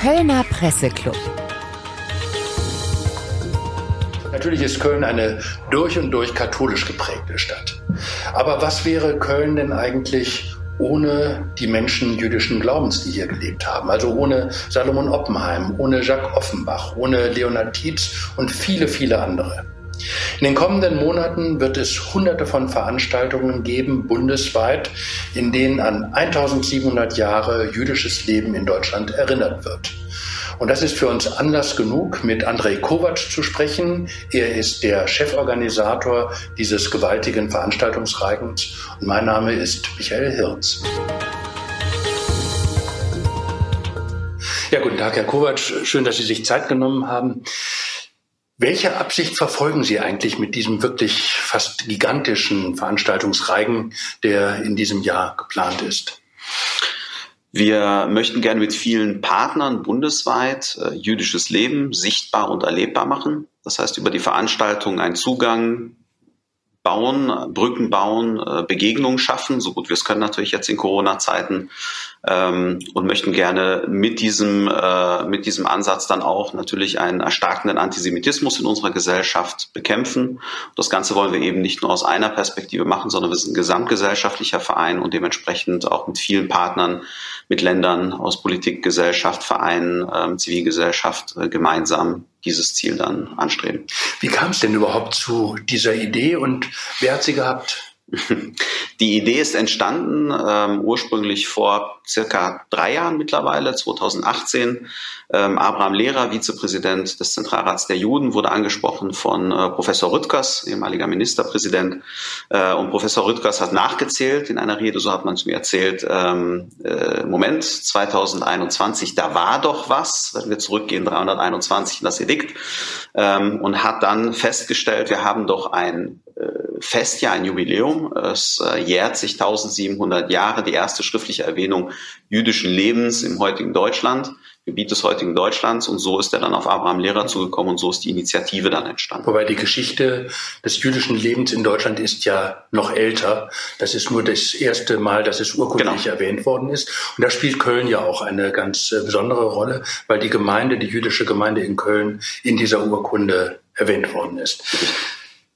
Kölner Presseclub. Natürlich ist Köln eine durch und durch katholisch geprägte Stadt. Aber was wäre Köln denn eigentlich ohne die Menschen jüdischen Glaubens, die hier gelebt haben? Also ohne Salomon Oppenheim, ohne Jacques Offenbach, ohne Leonard Tietz und viele, viele andere. In den kommenden Monaten wird es hunderte von Veranstaltungen geben, bundesweit, in denen an 1700 Jahre jüdisches Leben in Deutschland erinnert wird. Und das ist für uns Anlass genug, mit Andrei Kovac zu sprechen. Er ist der Cheforganisator dieses gewaltigen Veranstaltungsreigens. Und mein Name ist Michael Hirz. Ja, guten Tag, Herr Kovac. Schön, dass Sie sich Zeit genommen haben. Welche Absicht verfolgen Sie eigentlich mit diesem wirklich fast gigantischen Veranstaltungsreigen, der in diesem Jahr geplant ist? Wir möchten gerne mit vielen Partnern bundesweit äh, jüdisches Leben sichtbar und erlebbar machen. Das heißt, über die Veranstaltung einen Zugang bauen, Brücken bauen, äh, Begegnungen schaffen, so gut wir es können natürlich jetzt in Corona-Zeiten ähm, und möchten gerne mit diesem, äh, mit diesem Ansatz dann auch natürlich einen erstarkenden Antisemitismus in unserer Gesellschaft bekämpfen. Das Ganze wollen wir eben nicht nur aus einer Perspektive machen, sondern wir sind ein gesamtgesellschaftlicher Verein und dementsprechend auch mit vielen Partnern, mit Ländern aus Politik, Gesellschaft, Vereinen, ähm, Zivilgesellschaft äh, gemeinsam dieses Ziel dann anstreben. Wie kam es denn überhaupt zu dieser Idee und wer hat sie gehabt? Die Idee ist entstanden ähm, ursprünglich vor circa drei Jahren mittlerweile, 2018. Ähm, Abraham Lehrer, Vizepräsident des Zentralrats der Juden, wurde angesprochen von äh, Professor Rüttgers, ehemaliger Ministerpräsident. Äh, und Professor Rüttgers hat nachgezählt in einer Rede, so hat man es mir erzählt, ähm, äh, Moment, 2021, da war doch was, wenn wir zurückgehen, 321 in das Edikt, ähm, und hat dann festgestellt, wir haben doch ein äh, Festjahr, ein Jubiläum. Es äh, jährt sich 1700 Jahre, die erste schriftliche Erwähnung jüdischen Lebens im heutigen Deutschland, Gebiet des heutigen Deutschlands. Und so ist er dann auf Abraham Lehrer zugekommen und so ist die Initiative dann entstanden. Wobei die Geschichte des jüdischen Lebens in Deutschland ist ja noch älter. Das ist nur das erste Mal, dass es urkundlich genau. erwähnt worden ist. Und da spielt Köln ja auch eine ganz äh, besondere Rolle, weil die Gemeinde, die jüdische Gemeinde in Köln in dieser Urkunde erwähnt worden ist.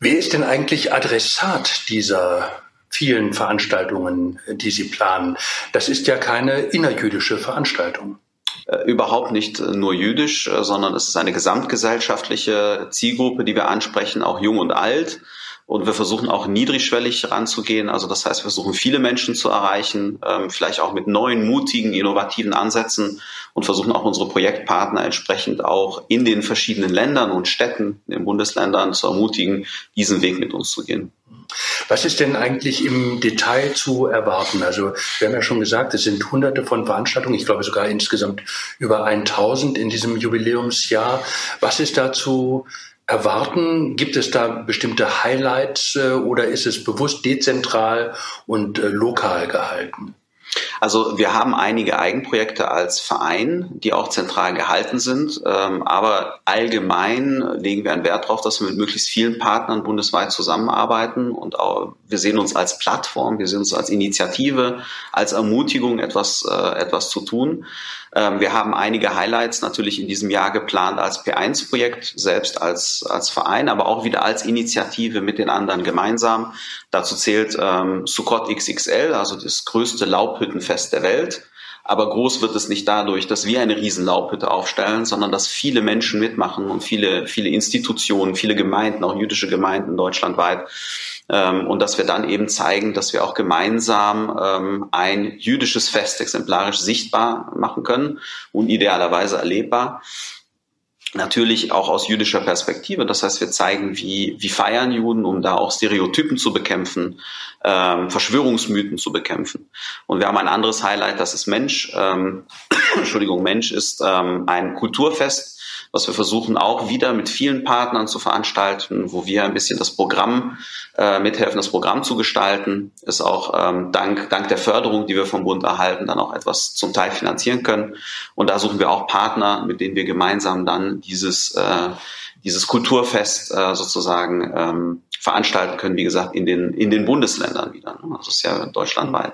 Wer ist denn eigentlich Adressat dieser vielen Veranstaltungen, die Sie planen? Das ist ja keine innerjüdische Veranstaltung. Äh, überhaupt nicht nur jüdisch, äh, sondern es ist eine gesamtgesellschaftliche Zielgruppe, die wir ansprechen, auch jung und alt. Und wir versuchen auch niedrigschwellig ranzugehen. Also das heißt, wir versuchen viele Menschen zu erreichen, ähm, vielleicht auch mit neuen, mutigen, innovativen Ansätzen und versuchen auch unsere Projektpartner entsprechend auch in den verschiedenen Ländern und Städten, in den Bundesländern zu ermutigen, diesen Weg mit uns zu gehen. Was ist denn eigentlich im Detail zu erwarten? Also wir haben ja schon gesagt, es sind hunderte von Veranstaltungen, ich glaube sogar insgesamt über 1000 in diesem Jubiläumsjahr. Was ist dazu erwarten? Gibt es da bestimmte Highlights äh, oder ist es bewusst dezentral und äh, lokal gehalten? Also wir haben einige Eigenprojekte als Verein, die auch zentral gehalten sind. Ähm, aber allgemein legen wir einen Wert darauf, dass wir mit möglichst vielen Partnern bundesweit zusammenarbeiten. Und auch, wir sehen uns als Plattform, wir sehen uns als Initiative, als Ermutigung, etwas, äh, etwas zu tun. Ähm, wir haben einige Highlights natürlich in diesem Jahr geplant als P1-Projekt, selbst als, als Verein, aber auch wieder als Initiative mit den anderen gemeinsam. Dazu zählt ähm, Sukkot XXL, also das größte Laubhüttenfest der Welt. Aber groß wird es nicht dadurch, dass wir eine riesen Laubhütte aufstellen, sondern dass viele Menschen mitmachen und viele, viele Institutionen, viele Gemeinden, auch jüdische Gemeinden deutschlandweit ähm, und dass wir dann eben zeigen, dass wir auch gemeinsam ähm, ein jüdisches Fest exemplarisch sichtbar machen können und idealerweise erlebbar. Natürlich auch aus jüdischer Perspektive. Das heißt, wir zeigen, wie, wie feiern Juden, um da auch Stereotypen zu bekämpfen, ähm, Verschwörungsmythen zu bekämpfen. Und wir haben ein anderes Highlight, das ist Mensch. Ähm, Entschuldigung, Mensch ist ähm, ein Kulturfest, was wir versuchen auch wieder mit vielen Partnern zu veranstalten, wo wir ein bisschen das Programm äh, mithelfen, das Programm zu gestalten, ist auch ähm, dank, dank der Förderung, die wir vom Bund erhalten, dann auch etwas zum Teil finanzieren können. Und da suchen wir auch Partner, mit denen wir gemeinsam dann dieses, äh, dieses Kulturfest äh, sozusagen ähm, veranstalten können, wie gesagt, in den, in den Bundesländern wieder. Ne? Also ist ja deutschlandweit.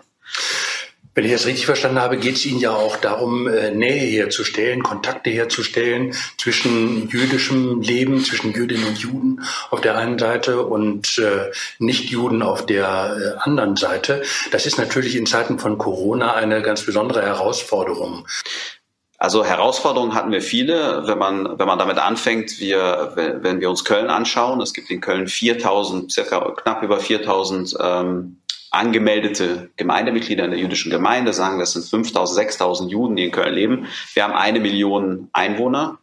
Wenn ich das richtig verstanden habe, geht es Ihnen ja auch darum, äh, Nähe herzustellen, Kontakte herzustellen zwischen jüdischem Leben, zwischen Jüdinnen und Juden auf der einen Seite und äh, Nichtjuden auf der äh, anderen Seite. Das ist natürlich in Zeiten von Corona eine ganz besondere Herausforderung. Also Herausforderungen hatten wir viele, wenn man, wenn man damit anfängt, wir, wenn wir uns Köln anschauen, es gibt in Köln 4000, circa knapp über 4000 ähm, angemeldete Gemeindemitglieder in der jüdischen Gemeinde, sagen, das sind 5000, 6000 Juden, die in Köln leben. Wir haben eine Million Einwohner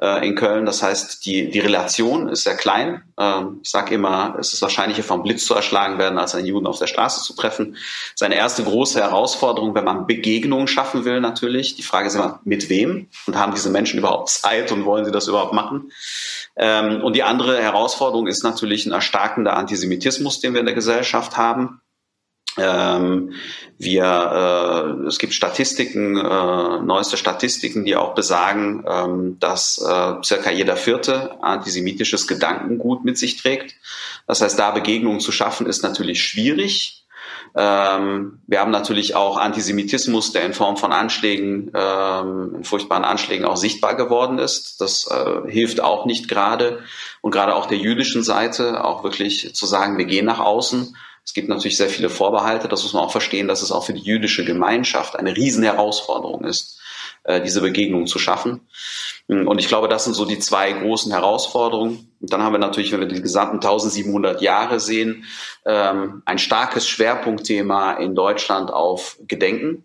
äh, in Köln. Das heißt, die, die Relation ist sehr klein. Ähm, ich sage immer, es ist wahrscheinlicher vom Blitz zu erschlagen werden, als einen Juden auf der Straße zu treffen. Seine erste große Herausforderung, wenn man Begegnungen schaffen will, natürlich. Die Frage ist immer, mit wem? Und haben diese Menschen überhaupt Zeit und wollen sie das überhaupt machen? Ähm, und die andere Herausforderung ist natürlich ein erstarkender Antisemitismus, den wir in der Gesellschaft haben. Ähm, wir, äh, es gibt Statistiken, äh, neueste Statistiken, die auch besagen, ähm, dass äh, circa jeder Vierte antisemitisches Gedankengut mit sich trägt. Das heißt, da Begegnungen zu schaffen, ist natürlich schwierig. Ähm, wir haben natürlich auch Antisemitismus, der in Form von Anschlägen, ähm, in furchtbaren Anschlägen auch sichtbar geworden ist. Das äh, hilft auch nicht gerade. Und gerade auch der jüdischen Seite auch wirklich zu sagen, wir gehen nach außen es gibt natürlich sehr viele Vorbehalte, das muss man auch verstehen, dass es auch für die jüdische Gemeinschaft eine Riesenherausforderung ist, äh, diese Begegnung zu schaffen. Und ich glaube, das sind so die zwei großen Herausforderungen. Und dann haben wir natürlich, wenn wir die gesamten 1700 Jahre sehen, ähm, ein starkes Schwerpunktthema in Deutschland auf Gedenken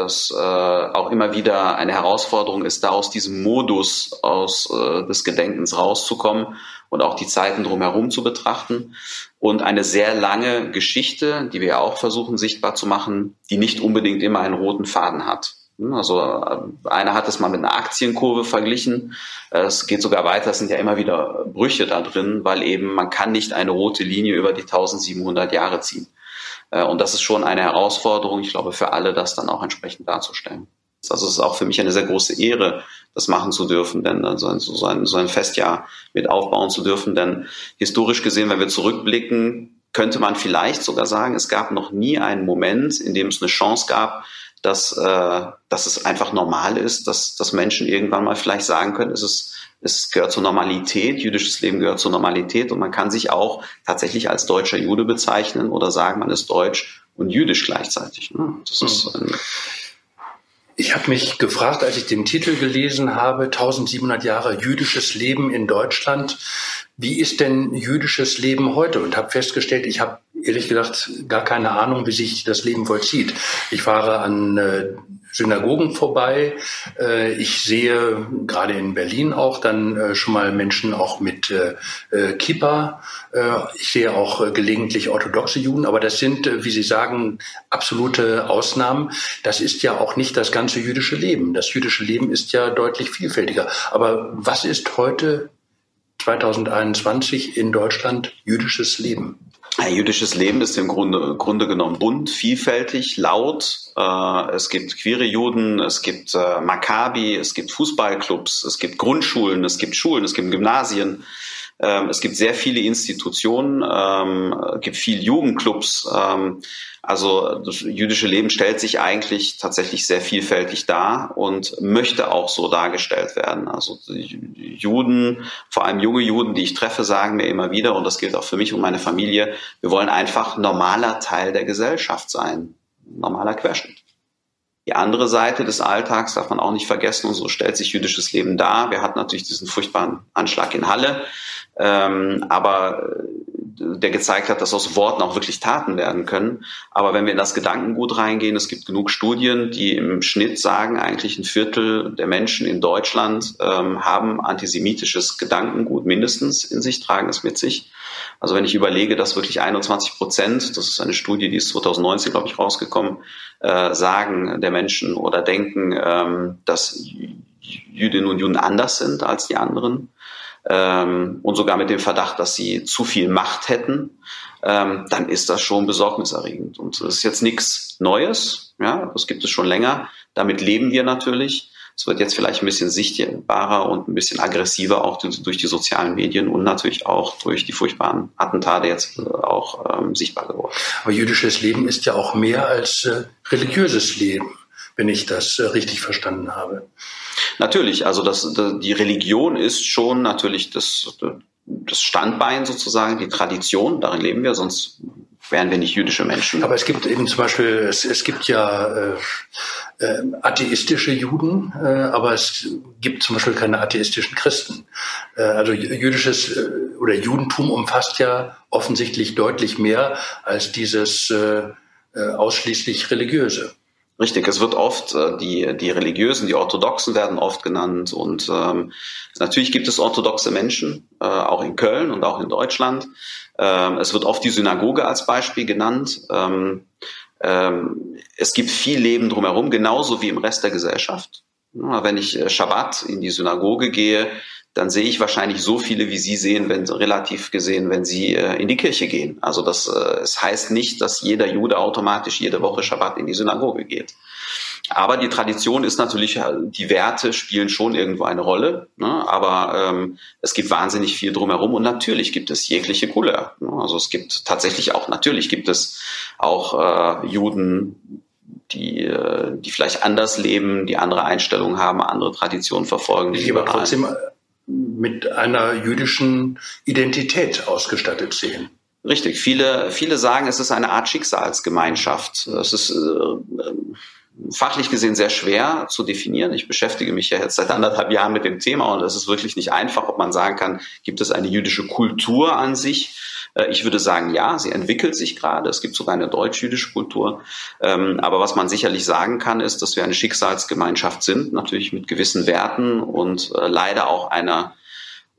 das äh, auch immer wieder eine Herausforderung ist, da aus diesem Modus aus äh, des Gedenkens rauszukommen und auch die Zeiten drumherum zu betrachten und eine sehr lange Geschichte, die wir auch versuchen sichtbar zu machen, die nicht unbedingt immer einen roten Faden hat. Hm, also äh, einer hat es mal mit einer Aktienkurve verglichen. Es geht sogar weiter, es sind ja immer wieder Brüche da drin, weil eben man kann nicht eine rote Linie über die 1700 Jahre ziehen. Äh, und das ist schon eine Herausforderung, ich glaube, für alle, das dann auch entsprechend darzustellen. Also es ist auch für mich eine sehr große Ehre, das machen zu dürfen, denn so ein, so ein, so ein Festjahr mit aufbauen zu dürfen. Denn historisch gesehen, wenn wir zurückblicken, könnte man vielleicht sogar sagen, es gab noch nie einen Moment, in dem es eine Chance gab, dass, äh, dass es einfach normal ist, dass, dass Menschen irgendwann mal vielleicht sagen können, es ist es gehört zur Normalität, jüdisches Leben gehört zur Normalität und man kann sich auch tatsächlich als deutscher Jude bezeichnen oder sagen, man ist deutsch und jüdisch gleichzeitig. Ne? Das ist ein ich habe mich gefragt, als ich den Titel gelesen habe, 1700 Jahre jüdisches Leben in Deutschland, wie ist denn jüdisches Leben heute? Und habe festgestellt, ich habe ehrlich gesagt gar keine Ahnung, wie sich das Leben vollzieht. Ich fahre an äh, Synagogen vorbei. Äh, ich sehe gerade in Berlin auch dann äh, schon mal Menschen auch mit äh, Kippa. Ich sehe auch gelegentlich orthodoxe Juden, aber das sind, wie Sie sagen, absolute Ausnahmen. Das ist ja auch nicht das ganze jüdische Leben. Das jüdische Leben ist ja deutlich vielfältiger. Aber was ist heute 2021 in Deutschland jüdisches Leben? Jüdisches Leben ist im Grunde, Grunde genommen bunt, vielfältig, laut. Äh, es gibt queere Juden, es gibt äh, Maccabi, es gibt Fußballclubs, es gibt Grundschulen, es gibt Schulen, es gibt Gymnasien. Ähm, es gibt sehr viele Institutionen, ähm, gibt viele Jugendclubs. Ähm, also das jüdische Leben stellt sich eigentlich tatsächlich sehr vielfältig dar und möchte auch so dargestellt werden. Also die Juden, vor allem junge Juden, die ich treffe, sagen mir immer wieder, und das gilt auch für mich und meine Familie, wir wollen einfach normaler Teil der Gesellschaft sein, normaler Querschnitt. Die andere Seite des Alltags darf man auch nicht vergessen und so stellt sich jüdisches Leben dar. Wir hatten natürlich diesen furchtbaren Anschlag in Halle, ähm, aber der gezeigt hat, dass aus Worten auch wirklich Taten werden können. Aber wenn wir in das Gedankengut reingehen, es gibt genug Studien, die im Schnitt sagen, eigentlich ein Viertel der Menschen in Deutschland ähm, haben antisemitisches Gedankengut mindestens in sich, tragen es mit sich. Also wenn ich überlege, dass wirklich 21 Prozent, das ist eine Studie, die ist 2019, glaube ich, rausgekommen, äh, sagen der Menschen oder denken, ähm, dass Jüdinnen und Juden anders sind als die anderen ähm, und sogar mit dem Verdacht, dass sie zu viel Macht hätten, ähm, dann ist das schon besorgniserregend. Und das ist jetzt nichts Neues, ja, das gibt es schon länger. Damit leben wir natürlich. Es wird jetzt vielleicht ein bisschen sichtbarer und ein bisschen aggressiver auch durch die sozialen Medien und natürlich auch durch die furchtbaren Attentate jetzt äh, auch ähm, sichtbar geworden. Aber jüdisches Leben ist ja auch mehr als äh, religiöses Leben, wenn ich das äh, richtig verstanden habe. Natürlich, also das, die Religion ist schon natürlich das, das Standbein sozusagen, die Tradition, darin leben wir, sonst wären wir nicht jüdische Menschen. Aber es gibt eben zum Beispiel, es, es gibt ja äh, äh, atheistische Juden, äh, aber es gibt zum Beispiel keine atheistischen Christen. Äh, also jüdisches äh, oder Judentum umfasst ja offensichtlich deutlich mehr als dieses äh, äh, ausschließlich religiöse. Richtig, es wird oft, äh, die, die Religiösen, die Orthodoxen werden oft genannt und ähm, natürlich gibt es orthodoxe Menschen, äh, auch in Köln und auch in Deutschland. Ähm, es wird oft die Synagoge als Beispiel genannt. Ähm, ähm, es gibt viel Leben drumherum, genauso wie im Rest der Gesellschaft. Wenn ich äh, Schabbat in die Synagoge gehe, dann sehe ich wahrscheinlich so viele, wie Sie sehen, wenn relativ gesehen, wenn Sie äh, in die Kirche gehen. Also das, äh, es heißt nicht, dass jeder Jude automatisch jede Woche Schabbat in die Synagoge geht. Aber die Tradition ist natürlich, äh, die Werte spielen schon irgendwo eine Rolle. Ne? Aber ähm, es gibt wahnsinnig viel drumherum und natürlich gibt es jegliche Couleur. Ne? Also es gibt tatsächlich auch, natürlich gibt es auch äh, Juden, die, äh, die vielleicht anders leben, die andere Einstellungen haben, andere Traditionen verfolgen. Die aber trotzdem mit einer jüdischen Identität ausgestattet sehen. Richtig. Viele, viele sagen, es ist eine Art Schicksalsgemeinschaft. Es ist äh, fachlich gesehen sehr schwer zu definieren. Ich beschäftige mich ja jetzt seit anderthalb Jahren mit dem Thema und es ist wirklich nicht einfach, ob man sagen kann, gibt es eine jüdische Kultur an sich ich würde sagen, ja, sie entwickelt sich gerade. Es gibt sogar eine deutsch-jüdische Kultur. Ähm, aber was man sicherlich sagen kann, ist, dass wir eine Schicksalsgemeinschaft sind, natürlich mit gewissen Werten und äh, leider auch einer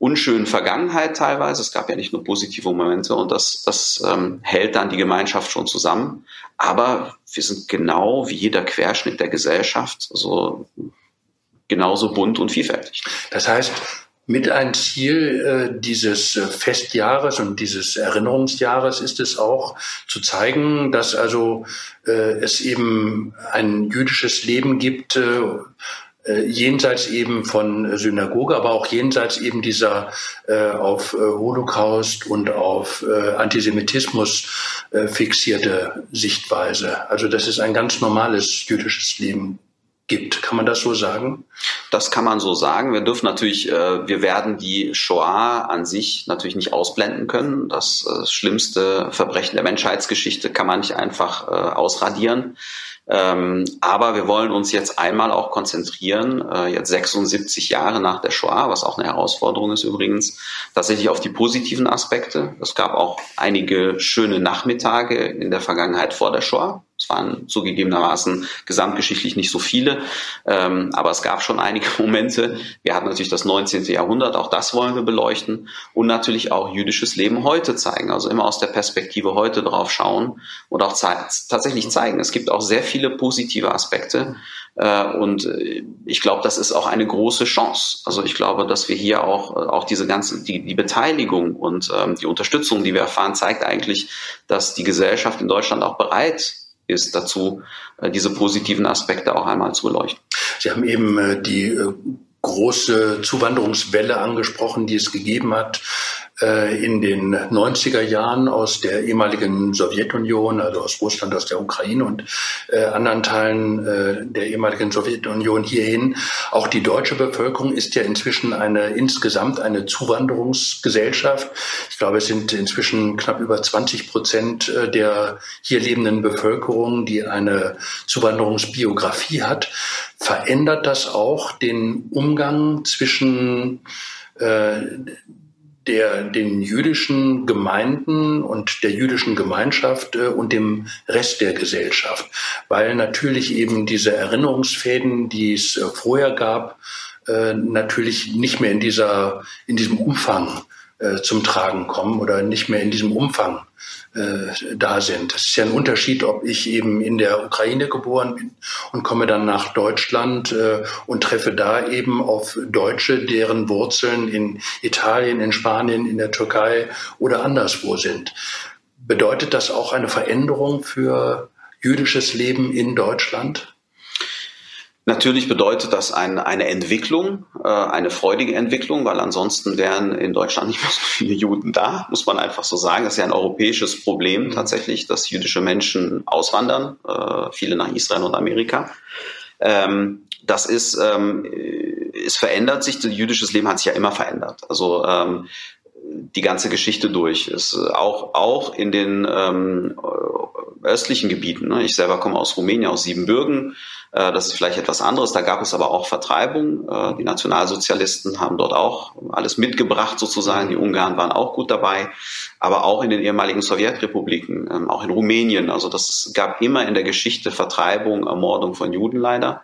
unschönen Vergangenheit teilweise. Es gab ja nicht nur positive Momente und das, das ähm, hält dann die Gemeinschaft schon zusammen. Aber wir sind genau wie jeder Querschnitt der Gesellschaft so genauso bunt und vielfältig. Das heißt, mit ein Ziel äh, dieses äh, Festjahres und dieses Erinnerungsjahres ist es auch zu zeigen, dass also äh, es eben ein jüdisches Leben gibt, äh, äh jenseits eben von Synagoge, aber auch jenseits eben dieser äh, auf äh, Holocaust und auf äh, Antisemitismus äh, fixierte Sichtweise. Also dass es ein ganz normales jüdisches Leben gibt. Kann man das so sagen? Das kann man so sagen. Wir dürfen natürlich, äh, wir werden die Shoah an sich natürlich nicht ausblenden können. Das, äh, schlimmste Verbrechen der Menschheitsgeschichte kann man nicht einfach äh, ausradieren. Ähm, aber wir wollen uns jetzt einmal auch konzentrieren, äh, jetzt 76 Jahre nach der Shoah, was auch eine Herausforderung ist übrigens, tatsächlich auf die positiven Aspekte. Es gab auch einige schöne Nachmittage in der Vergangenheit vor der Shoah. Es waren zugegebenermaßen gesamtgeschichtlich nicht so viele, ähm, aber es gab schon einige Momente. Wir hatten natürlich das 19. Jahrhundert, auch das wollen wir beleuchten und natürlich auch jüdisches Leben heute zeigen, also immer aus der Perspektive heute drauf schauen und auch ze tatsächlich zeigen. Es gibt auch sehr viele positive Aspekte äh, und äh, ich glaube, das ist auch eine große Chance. Also ich glaube, dass wir hier auch, äh, auch diese ganze, die, die Beteiligung und ähm, die Unterstützung, die wir erfahren, zeigt eigentlich, dass die Gesellschaft in Deutschland auch bereit ist dazu, äh, diese positiven Aspekte auch einmal zu beleuchten. Sie haben eben äh, die äh, große Zuwanderungswelle angesprochen, die es gegeben hat in den 90er Jahren aus der ehemaligen Sowjetunion, also aus Russland, aus der Ukraine und äh, anderen Teilen äh, der ehemaligen Sowjetunion hierhin. Auch die deutsche Bevölkerung ist ja inzwischen eine insgesamt eine Zuwanderungsgesellschaft. Ich glaube, es sind inzwischen knapp über 20 Prozent äh, der hier lebenden Bevölkerung, die eine Zuwanderungsbiografie hat. Verändert das auch den Umgang zwischen äh, der, den jüdischen Gemeinden und der jüdischen Gemeinschaft äh, und dem Rest der Gesellschaft, weil natürlich eben diese Erinnerungsfäden, die es äh, vorher gab, äh, natürlich nicht mehr in dieser, in diesem Umfang zum Tragen kommen oder nicht mehr in diesem Umfang äh, da sind. Das ist ja ein Unterschied, ob ich eben in der Ukraine geboren bin und komme dann nach Deutschland äh, und treffe da eben auf Deutsche, deren Wurzeln in Italien, in Spanien, in der Türkei oder anderswo sind. Bedeutet das auch eine Veränderung für jüdisches Leben in Deutschland? Natürlich bedeutet das ein, eine Entwicklung, äh, eine freudige Entwicklung, weil ansonsten wären in Deutschland nicht mehr so viele Juden da, muss man einfach so sagen. Das ist ja ein europäisches Problem tatsächlich, dass jüdische Menschen auswandern, äh, viele nach Israel und Amerika. Ähm, das ist, ähm, es verändert sich, jüdisches Leben hat sich ja immer verändert. Also ähm, die ganze Geschichte durch. Ist auch, auch in den ähm, östlichen Gebieten. Ne? Ich selber komme aus Rumänien, aus Siebenbürgen. Äh, das ist vielleicht etwas anderes. Da gab es aber auch Vertreibung. Äh, die Nationalsozialisten haben dort auch alles mitgebracht sozusagen. Die Ungarn waren auch gut dabei. Aber auch in den ehemaligen Sowjetrepubliken, ähm, auch in Rumänien. Also das gab immer in der Geschichte Vertreibung, Ermordung von Juden leider.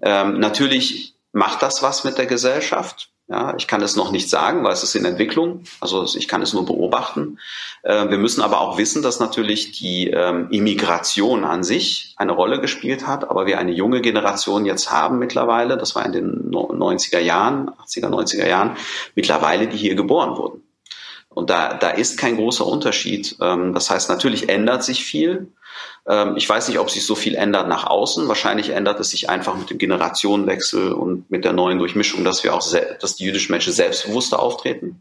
Ähm, natürlich macht das was mit der Gesellschaft. Ja, ich kann es noch nicht sagen, weil es ist in Entwicklung. Also ich kann es nur beobachten. Äh, wir müssen aber auch wissen, dass natürlich die ähm, Immigration an sich eine Rolle gespielt hat, aber wir eine junge Generation jetzt haben mittlerweile, das war in den 90er Jahren, 80er, 90er Jahren, mittlerweile, die hier geboren wurden. Und da, da ist kein großer Unterschied. Ähm, das heißt, natürlich ändert sich viel. Ähm, ich weiß nicht, ob sich so viel ändert nach außen. Wahrscheinlich ändert es sich einfach mit dem Generationenwechsel und mit der neuen Durchmischung, dass wir auch, dass die jüdischen Menschen selbstbewusster auftreten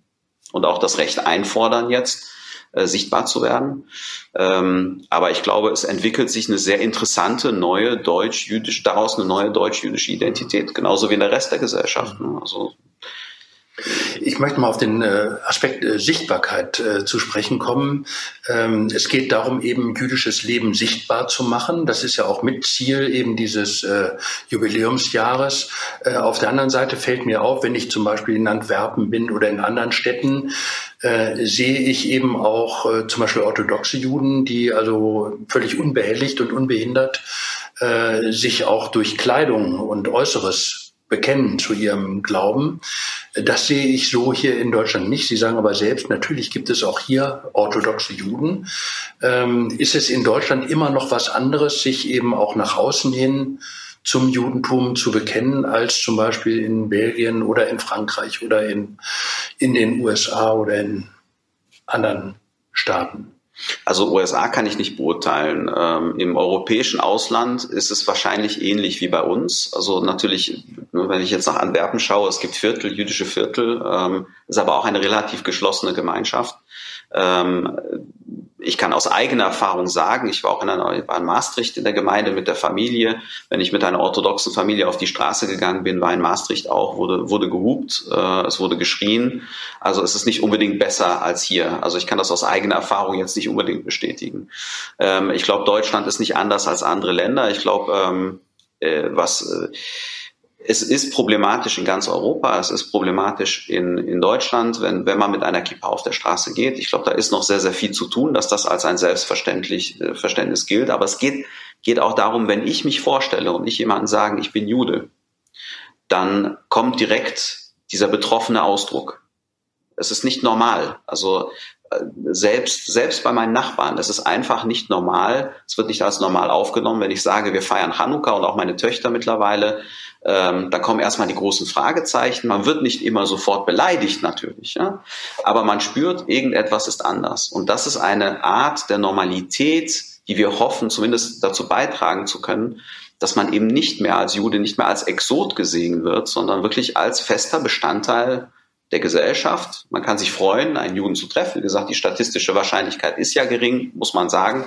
und auch das Recht einfordern jetzt äh, sichtbar zu werden. Ähm, aber ich glaube, es entwickelt sich eine sehr interessante neue deutsch-jüdische, daraus eine neue deutsch-jüdische Identität, genauso wie in der Rest der Gesellschaft. Ne? Also ich möchte mal auf den äh, Aspekt äh, Sichtbarkeit äh, zu sprechen kommen. Ähm, es geht darum, eben jüdisches Leben sichtbar zu machen. Das ist ja auch mit Ziel eben dieses Jubiläumsjahres. Auf der anderen Seite fällt mir auf, wenn ich zum Beispiel in Antwerpen bin oder in anderen Städten, sehe ich eben auch zum Beispiel orthodoxe Juden, die also völlig unbehelligt und unbehindert sich auch durch Kleidung und Äußeres bekennen zu ihrem Glauben. Das sehe ich so hier in Deutschland nicht. Sie sagen aber selbst, natürlich gibt es auch hier orthodoxe Juden. Ähm, ist es in Deutschland immer noch was anderes, sich eben auch nach außen hin zum Judentum zu bekennen, als zum Beispiel in Belgien oder in Frankreich oder in, in den USA oder in anderen Staaten? Also USA kann ich nicht beurteilen. Ähm, Im europäischen Ausland ist es wahrscheinlich ähnlich wie bei uns. Also natürlich, wenn ich jetzt nach Antwerpen schaue, es gibt Viertel, jüdische Viertel, ähm, ist aber auch eine relativ geschlossene Gemeinschaft. Ähm, ich kann aus eigener Erfahrung sagen, ich war auch in, einer, war in Maastricht in der Gemeinde mit der Familie. Wenn ich mit einer orthodoxen Familie auf die Straße gegangen bin, war in Maastricht auch, wurde, wurde gehupt, äh, es wurde geschrien. Also es ist nicht unbedingt besser als hier. Also ich kann das aus eigener Erfahrung jetzt nicht unbedingt bestätigen. Ähm, ich glaube, Deutschland ist nicht anders als andere Länder. Ich glaube, ähm, äh, was äh, es ist problematisch in ganz Europa, es ist problematisch in, in Deutschland, wenn, wenn man mit einer Kippa auf der Straße geht. Ich glaube, da ist noch sehr, sehr viel zu tun, dass das als ein Selbstverständlich äh, Verständnis gilt. Aber es geht, geht auch darum, wenn ich mich vorstelle und ich jemanden sagen, ich bin Jude, dann kommt direkt dieser betroffene Ausdruck. Es ist nicht normal. Also äh, selbst, selbst bei meinen Nachbarn, es ist einfach nicht normal. Es wird nicht als normal aufgenommen, wenn ich sage, wir feiern Hanukkah und auch meine Töchter mittlerweile ähm, da kommen erstmal die großen Fragezeichen. Man wird nicht immer sofort beleidigt natürlich, ja? aber man spürt, irgendetwas ist anders. Und das ist eine Art der Normalität, die wir hoffen, zumindest dazu beitragen zu können, dass man eben nicht mehr als Jude, nicht mehr als Exot gesehen wird, sondern wirklich als fester Bestandteil der Gesellschaft. Man kann sich freuen, einen Juden zu treffen. Wie gesagt, die statistische Wahrscheinlichkeit ist ja gering, muss man sagen.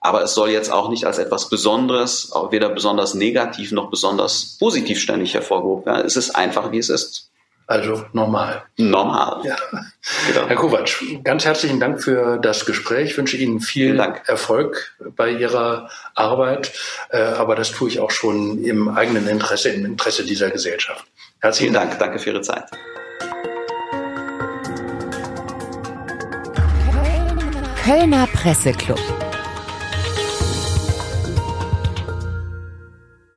Aber es soll jetzt auch nicht als etwas Besonderes, weder besonders negativ noch besonders positiv ständig hervorgehoben werden. Es ist einfach, wie es ist. Also normal. Normal. Ja. Genau. Herr Kovac, ganz herzlichen Dank für das Gespräch. Ich wünsche Ihnen viel Dank. Erfolg bei Ihrer Arbeit. Äh, aber das tue ich auch schon im eigenen Interesse, im Interesse dieser Gesellschaft. Herzlichen Dank. Danke für Ihre Zeit. Kölner Presseclub.